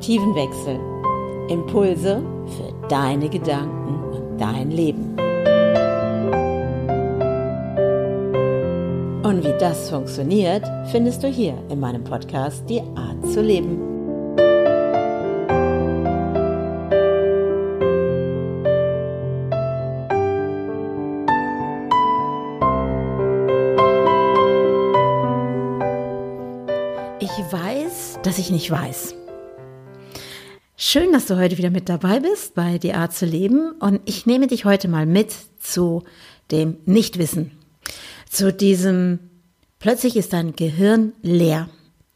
Perspektivenwechsel. Impulse für deine Gedanken und dein Leben. Und wie das funktioniert, findest du hier in meinem Podcast Die Art zu leben. Ich weiß, dass ich nicht weiß. Schön, dass du heute wieder mit dabei bist bei Die Art zu leben und ich nehme dich heute mal mit zu dem Nichtwissen. Zu diesem plötzlich ist dein Gehirn leer.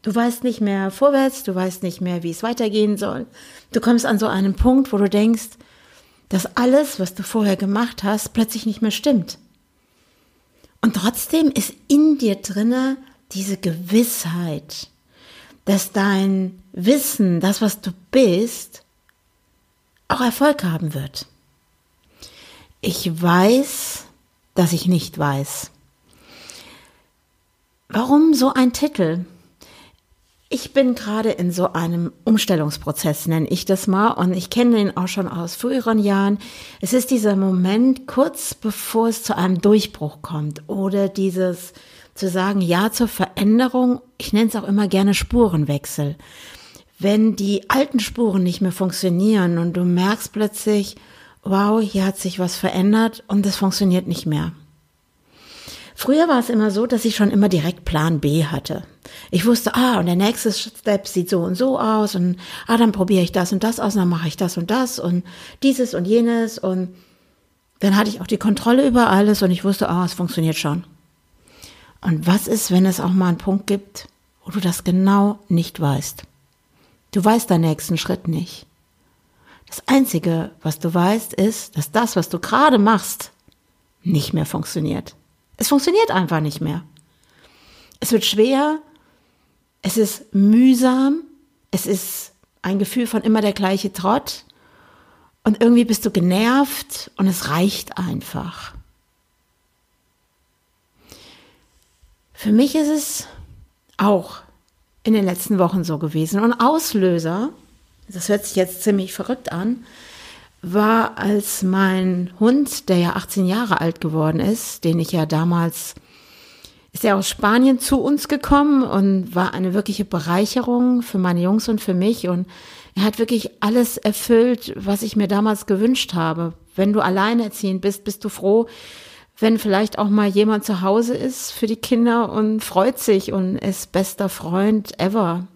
Du weißt nicht mehr vorwärts, du weißt nicht mehr, wie es weitergehen soll. Du kommst an so einen Punkt, wo du denkst, dass alles, was du vorher gemacht hast, plötzlich nicht mehr stimmt. Und trotzdem ist in dir drinne diese Gewissheit, dass dein Wissen, das, was du bist, auch Erfolg haben wird. Ich weiß, dass ich nicht weiß. Warum so ein Titel? Ich bin gerade in so einem Umstellungsprozess, nenne ich das mal, und ich kenne ihn auch schon aus früheren Jahren. Es ist dieser Moment kurz bevor es zu einem Durchbruch kommt oder dieses zu sagen Ja zur Veränderung. Ich nenne es auch immer gerne Spurenwechsel. Wenn die alten Spuren nicht mehr funktionieren und du merkst plötzlich, wow, hier hat sich was verändert und es funktioniert nicht mehr. Früher war es immer so, dass ich schon immer direkt Plan B hatte. Ich wusste, ah, und der nächste Step sieht so und so aus und ah, dann probiere ich das und das aus und dann mache ich das und das und dieses und jenes und dann hatte ich auch die Kontrolle über alles und ich wusste, ah, es funktioniert schon. Und was ist, wenn es auch mal einen Punkt gibt, wo du das genau nicht weißt? Du weißt deinen nächsten Schritt nicht. Das Einzige, was du weißt, ist, dass das, was du gerade machst, nicht mehr funktioniert. Es funktioniert einfach nicht mehr. Es wird schwer, es ist mühsam, es ist ein Gefühl von immer der gleiche Trott und irgendwie bist du genervt und es reicht einfach. Für mich ist es auch in den letzten Wochen so gewesen. Und Auslöser, das hört sich jetzt ziemlich verrückt an, war, als mein Hund, der ja 18 Jahre alt geworden ist, den ich ja damals, ist er aus Spanien zu uns gekommen und war eine wirkliche Bereicherung für meine Jungs und für mich. Und er hat wirklich alles erfüllt, was ich mir damals gewünscht habe. Wenn du alleinerziehend bist, bist du froh, wenn vielleicht auch mal jemand zu Hause ist für die Kinder und freut sich und ist bester Freund ever.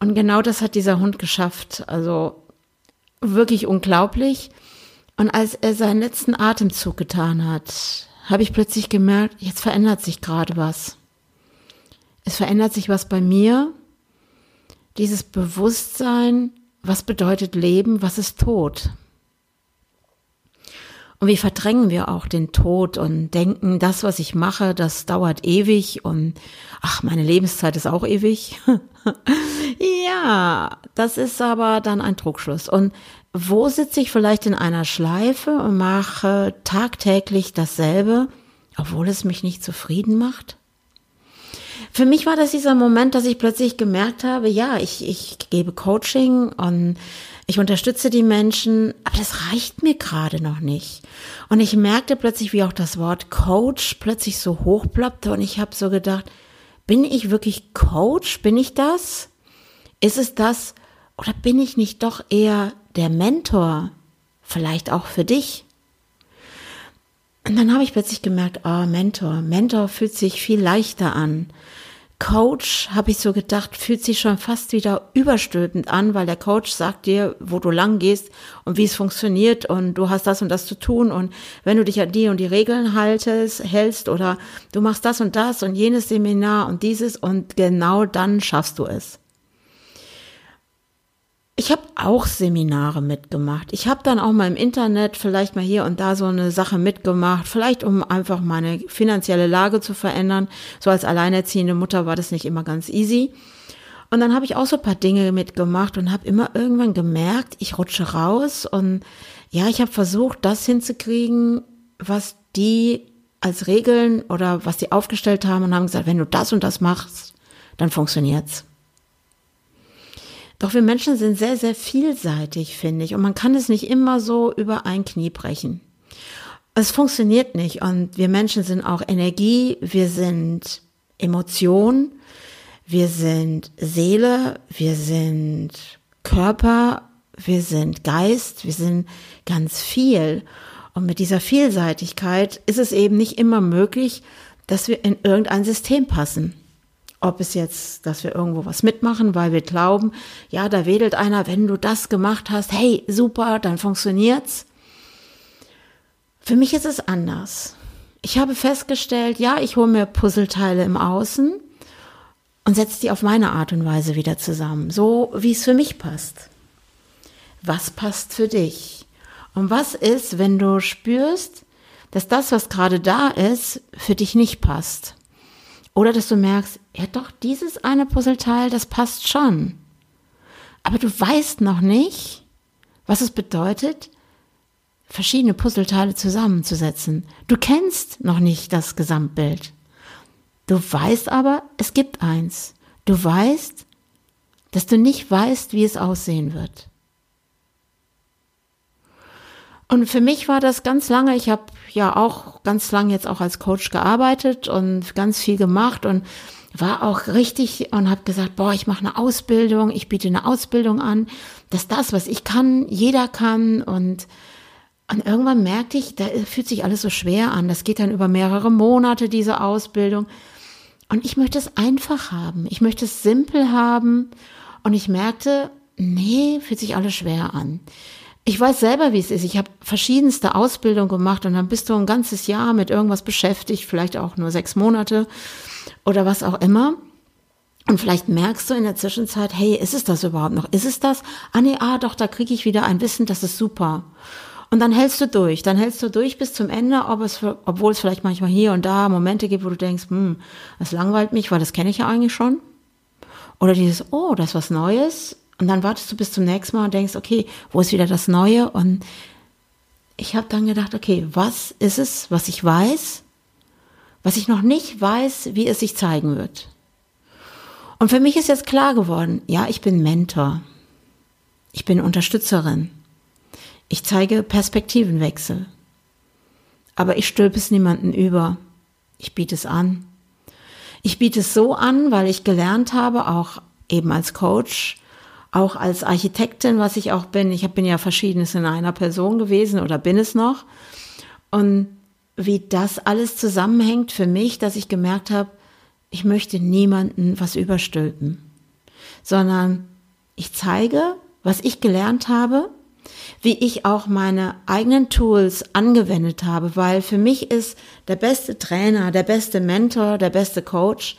Und genau das hat dieser Hund geschafft. Also wirklich unglaublich. Und als er seinen letzten Atemzug getan hat, habe ich plötzlich gemerkt, jetzt verändert sich gerade was. Es verändert sich was bei mir. Dieses Bewusstsein, was bedeutet Leben, was ist Tod? Und wie verdrängen wir auch den Tod und denken, das, was ich mache, das dauert ewig und ach, meine Lebenszeit ist auch ewig. ja, das ist aber dann ein Trugschluss. Und wo sitze ich vielleicht in einer Schleife und mache tagtäglich dasselbe, obwohl es mich nicht zufrieden macht? Für mich war das dieser Moment, dass ich plötzlich gemerkt habe, ja, ich, ich gebe Coaching und ich unterstütze die Menschen, aber das reicht mir gerade noch nicht. Und ich merkte plötzlich, wie auch das Wort Coach plötzlich so hochploppte und ich habe so gedacht, bin ich wirklich Coach? Bin ich das? Ist es das? Oder bin ich nicht doch eher der Mentor? Vielleicht auch für dich? Und dann habe ich plötzlich gemerkt, oh, Mentor, Mentor fühlt sich viel leichter an. Coach, habe ich so gedacht, fühlt sich schon fast wieder überstülpend an, weil der Coach sagt dir, wo du lang gehst und wie es funktioniert und du hast das und das zu tun und wenn du dich an die und die Regeln haltest, hältst oder du machst das und das und jenes Seminar und dieses und genau dann schaffst du es. Ich habe auch Seminare mitgemacht. Ich habe dann auch mal im Internet vielleicht mal hier und da so eine Sache mitgemacht, vielleicht um einfach meine finanzielle Lage zu verändern. So als alleinerziehende Mutter war das nicht immer ganz easy. Und dann habe ich auch so ein paar Dinge mitgemacht und habe immer irgendwann gemerkt, ich rutsche raus und ja, ich habe versucht, das hinzukriegen, was die als Regeln oder was die aufgestellt haben und haben gesagt, wenn du das und das machst, dann funktioniert's. Doch wir Menschen sind sehr, sehr vielseitig, finde ich. Und man kann es nicht immer so über ein Knie brechen. Es funktioniert nicht. Und wir Menschen sind auch Energie, wir sind Emotion, wir sind Seele, wir sind Körper, wir sind Geist, wir sind ganz viel. Und mit dieser Vielseitigkeit ist es eben nicht immer möglich, dass wir in irgendein System passen. Ob es jetzt, dass wir irgendwo was mitmachen, weil wir glauben, ja, da wedelt einer, wenn du das gemacht hast, hey, super, dann funktioniert's. Für mich ist es anders. Ich habe festgestellt, ja, ich hole mir Puzzleteile im Außen und setze die auf meine Art und Weise wieder zusammen, so wie es für mich passt. Was passt für dich? Und was ist, wenn du spürst, dass das, was gerade da ist, für dich nicht passt? Oder dass du merkst, ja doch, dieses eine Puzzleteil, das passt schon. Aber du weißt noch nicht, was es bedeutet, verschiedene Puzzleteile zusammenzusetzen. Du kennst noch nicht das Gesamtbild. Du weißt aber, es gibt eins. Du weißt, dass du nicht weißt, wie es aussehen wird. Und für mich war das ganz lange, ich habe ja auch ganz lange jetzt auch als Coach gearbeitet und ganz viel gemacht und war auch richtig und habe gesagt, boah, ich mache eine Ausbildung, ich biete eine Ausbildung an, dass das, was ich kann, jeder kann und und irgendwann merkte ich, da fühlt sich alles so schwer an. Das geht dann über mehrere Monate, diese Ausbildung. Und ich möchte es einfach haben. Ich möchte es simpel haben. Und ich merkte, nee, fühlt sich alles schwer an. Ich weiß selber, wie es ist. Ich habe verschiedenste Ausbildungen gemacht und dann bist du ein ganzes Jahr mit irgendwas beschäftigt, vielleicht auch nur sechs Monate oder was auch immer. Und vielleicht merkst du in der Zwischenzeit, hey, ist es das überhaupt noch? Ist es das? Ah nee, ah doch, da kriege ich wieder ein Wissen, das ist super. Und dann hältst du durch. Dann hältst du durch bis zum Ende, ob es, obwohl es vielleicht manchmal hier und da Momente gibt, wo du denkst, hm, das langweilt mich, weil das kenne ich ja eigentlich schon. Oder dieses, oh, das ist was Neues. Und dann wartest du bis zum nächsten Mal und denkst, okay, wo ist wieder das Neue? Und ich habe dann gedacht, okay, was ist es, was ich weiß, was ich noch nicht weiß, wie es sich zeigen wird? Und für mich ist jetzt klar geworden, ja, ich bin Mentor. Ich bin Unterstützerin. Ich zeige Perspektivenwechsel. Aber ich stülpe es niemanden über. Ich biete es an. Ich biete es so an, weil ich gelernt habe, auch eben als Coach, auch als Architektin, was ich auch bin. Ich bin ja verschiedenes in einer Person gewesen oder bin es noch. Und wie das alles zusammenhängt für mich, dass ich gemerkt habe, ich möchte niemanden was überstülpen, sondern ich zeige, was ich gelernt habe wie ich auch meine eigenen Tools angewendet habe, weil für mich ist der beste Trainer, der beste Mentor, der beste Coach,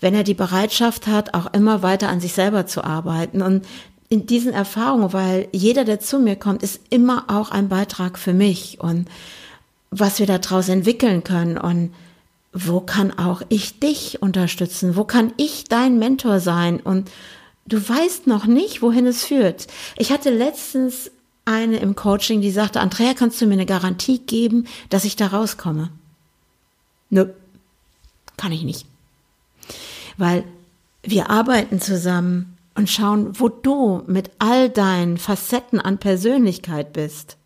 wenn er die Bereitschaft hat, auch immer weiter an sich selber zu arbeiten. Und in diesen Erfahrungen, weil jeder, der zu mir kommt, ist immer auch ein Beitrag für mich und was wir daraus entwickeln können und wo kann auch ich dich unterstützen? Wo kann ich dein Mentor sein? Und du weißt noch nicht, wohin es führt. Ich hatte letztens eine im Coaching, die sagte, Andrea, kannst du mir eine Garantie geben, dass ich da rauskomme? Nö, kann ich nicht. Weil wir arbeiten zusammen und schauen, wo du mit all deinen Facetten an Persönlichkeit bist.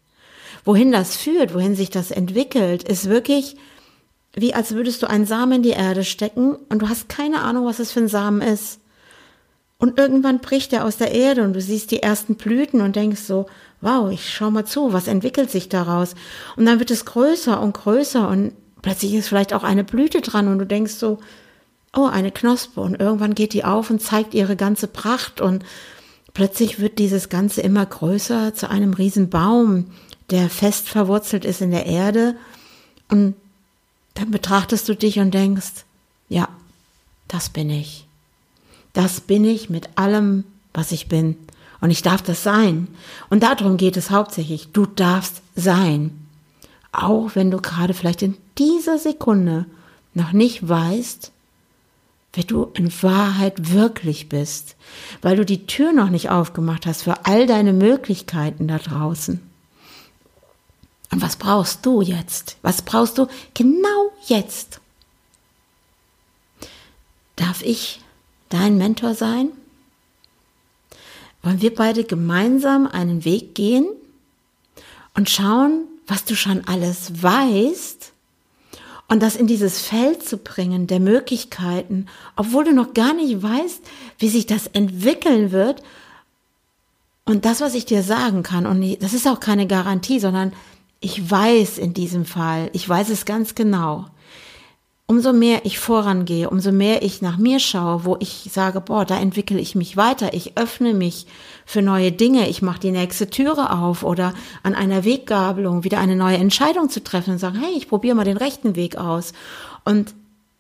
Wohin das führt, wohin sich das entwickelt, ist wirklich wie als würdest du einen Samen in die Erde stecken und du hast keine Ahnung, was es für ein Samen ist. Und irgendwann bricht er aus der Erde und du siehst die ersten Blüten und denkst so, wow, ich schau mal zu, was entwickelt sich daraus? Und dann wird es größer und größer und plötzlich ist vielleicht auch eine Blüte dran und du denkst so, oh, eine Knospe und irgendwann geht die auf und zeigt ihre ganze Pracht und plötzlich wird dieses Ganze immer größer zu einem riesen Baum, der fest verwurzelt ist in der Erde und dann betrachtest du dich und denkst, ja, das bin ich. Das bin ich mit allem, was ich bin. Und ich darf das sein. Und darum geht es hauptsächlich. Du darfst sein. Auch wenn du gerade vielleicht in dieser Sekunde noch nicht weißt, wer du in Wahrheit wirklich bist, weil du die Tür noch nicht aufgemacht hast für all deine Möglichkeiten da draußen. Und was brauchst du jetzt? Was brauchst du genau jetzt? Darf ich dein Mentor sein? wollen wir beide gemeinsam einen Weg gehen und schauen, was du schon alles weißt und das in dieses Feld zu bringen der Möglichkeiten, obwohl du noch gar nicht weißt, wie sich das entwickeln wird. Und das, was ich dir sagen kann, und das ist auch keine Garantie, sondern ich weiß in diesem Fall, ich weiß es ganz genau. Umso mehr ich vorangehe, umso mehr ich nach mir schaue, wo ich sage, boah, da entwickle ich mich weiter, ich öffne mich für neue Dinge, ich mache die nächste Türe auf oder an einer Weggabelung wieder eine neue Entscheidung zu treffen und sagen, hey, ich probiere mal den rechten Weg aus. Und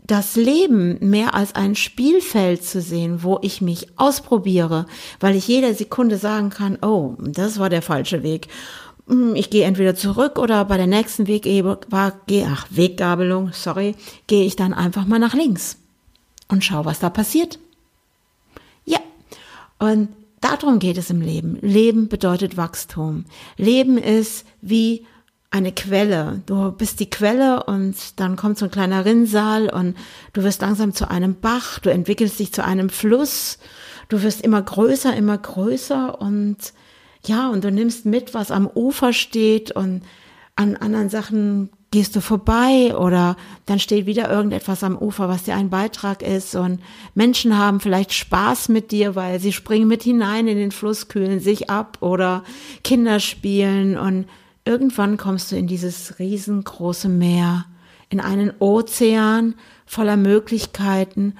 das Leben mehr als ein Spielfeld zu sehen, wo ich mich ausprobiere, weil ich jede Sekunde sagen kann, oh, das war der falsche Weg. Hm, ich gehe entweder zurück oder bei der nächsten ach, Weggabelung, sorry, gehe ich dann einfach mal nach links und schau, was da passiert. Ja, und darum geht es im Leben. Leben bedeutet Wachstum. Leben ist wie eine Quelle. Du bist die Quelle und dann kommt so ein kleiner Rinnsal und du wirst langsam zu einem Bach, du entwickelst dich zu einem Fluss, du wirst immer größer, immer größer und ja, und du nimmst mit, was am Ufer steht und an anderen Sachen gehst du vorbei oder dann steht wieder irgendetwas am Ufer, was dir ein Beitrag ist und Menschen haben vielleicht Spaß mit dir, weil sie springen mit hinein in den Fluss, kühlen sich ab oder Kinder spielen und irgendwann kommst du in dieses riesengroße Meer, in einen Ozean voller Möglichkeiten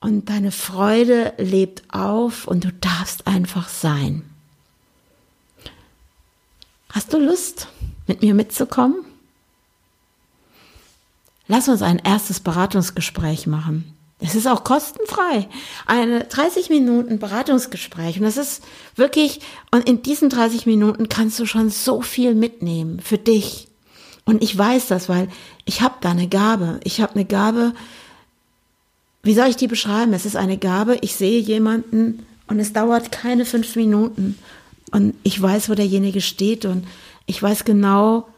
und deine Freude lebt auf und du darfst einfach sein. Hast du Lust, mit mir mitzukommen? Lass uns ein erstes Beratungsgespräch machen. Es ist auch kostenfrei. Eine 30 Minuten Beratungsgespräch. Und das ist wirklich, und in diesen 30 Minuten kannst du schon so viel mitnehmen für dich. Und ich weiß das, weil ich habe da eine Gabe. Ich habe eine Gabe, wie soll ich die beschreiben? Es ist eine Gabe, ich sehe jemanden und es dauert keine fünf Minuten und ich weiß, wo derjenige steht und ich weiß genau,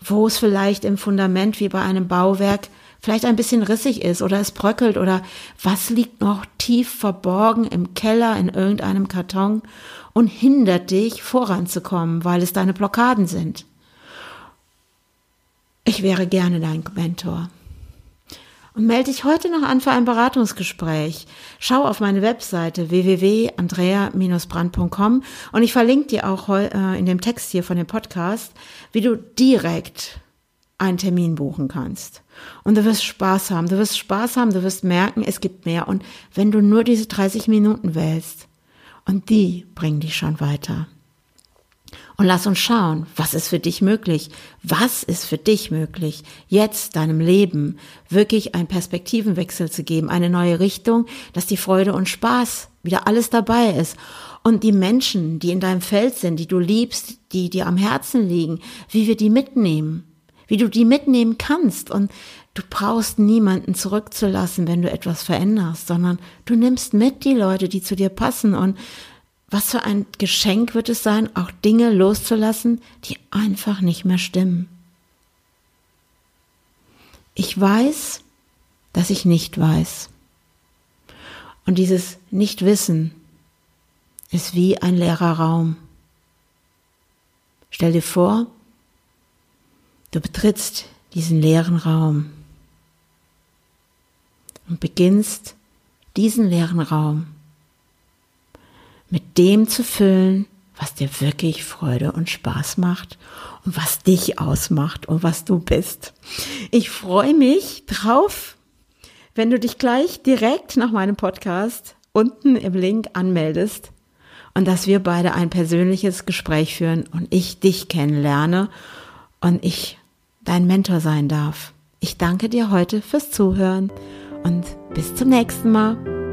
wo es vielleicht im Fundament wie bei einem Bauwerk vielleicht ein bisschen rissig ist oder es bröckelt oder was liegt noch tief verborgen im Keller in irgendeinem Karton und hindert dich voranzukommen, weil es deine Blockaden sind. Ich wäre gerne dein Mentor und melde dich heute noch an für ein Beratungsgespräch. Schau auf meine Webseite www.andrea-brand.com und ich verlinke dir auch äh, in dem Text hier von dem Podcast, wie du direkt einen Termin buchen kannst. Und du wirst Spaß haben, du wirst Spaß haben, du wirst merken, es gibt mehr. Und wenn du nur diese 30 Minuten wählst, und die bringen dich schon weiter. Und lass uns schauen, was ist für dich möglich? Was ist für dich möglich, jetzt deinem Leben wirklich einen Perspektivenwechsel zu geben, eine neue Richtung, dass die Freude und Spaß wieder alles dabei ist. Und die Menschen, die in deinem Feld sind, die du liebst, die dir am Herzen liegen, wie wir die mitnehmen, wie du die mitnehmen kannst. Und du brauchst niemanden zurückzulassen, wenn du etwas veränderst, sondern du nimmst mit die Leute, die zu dir passen und was für ein Geschenk wird es sein, auch Dinge loszulassen, die einfach nicht mehr stimmen. Ich weiß, dass ich nicht weiß. Und dieses Nichtwissen ist wie ein leerer Raum. Stell dir vor, du betrittst diesen leeren Raum und beginnst diesen leeren Raum dem zu füllen, was dir wirklich Freude und Spaß macht und was dich ausmacht und was du bist. Ich freue mich drauf, wenn du dich gleich direkt nach meinem Podcast unten im Link anmeldest und dass wir beide ein persönliches Gespräch führen und ich dich kennenlerne und ich dein Mentor sein darf. Ich danke dir heute fürs Zuhören und bis zum nächsten Mal.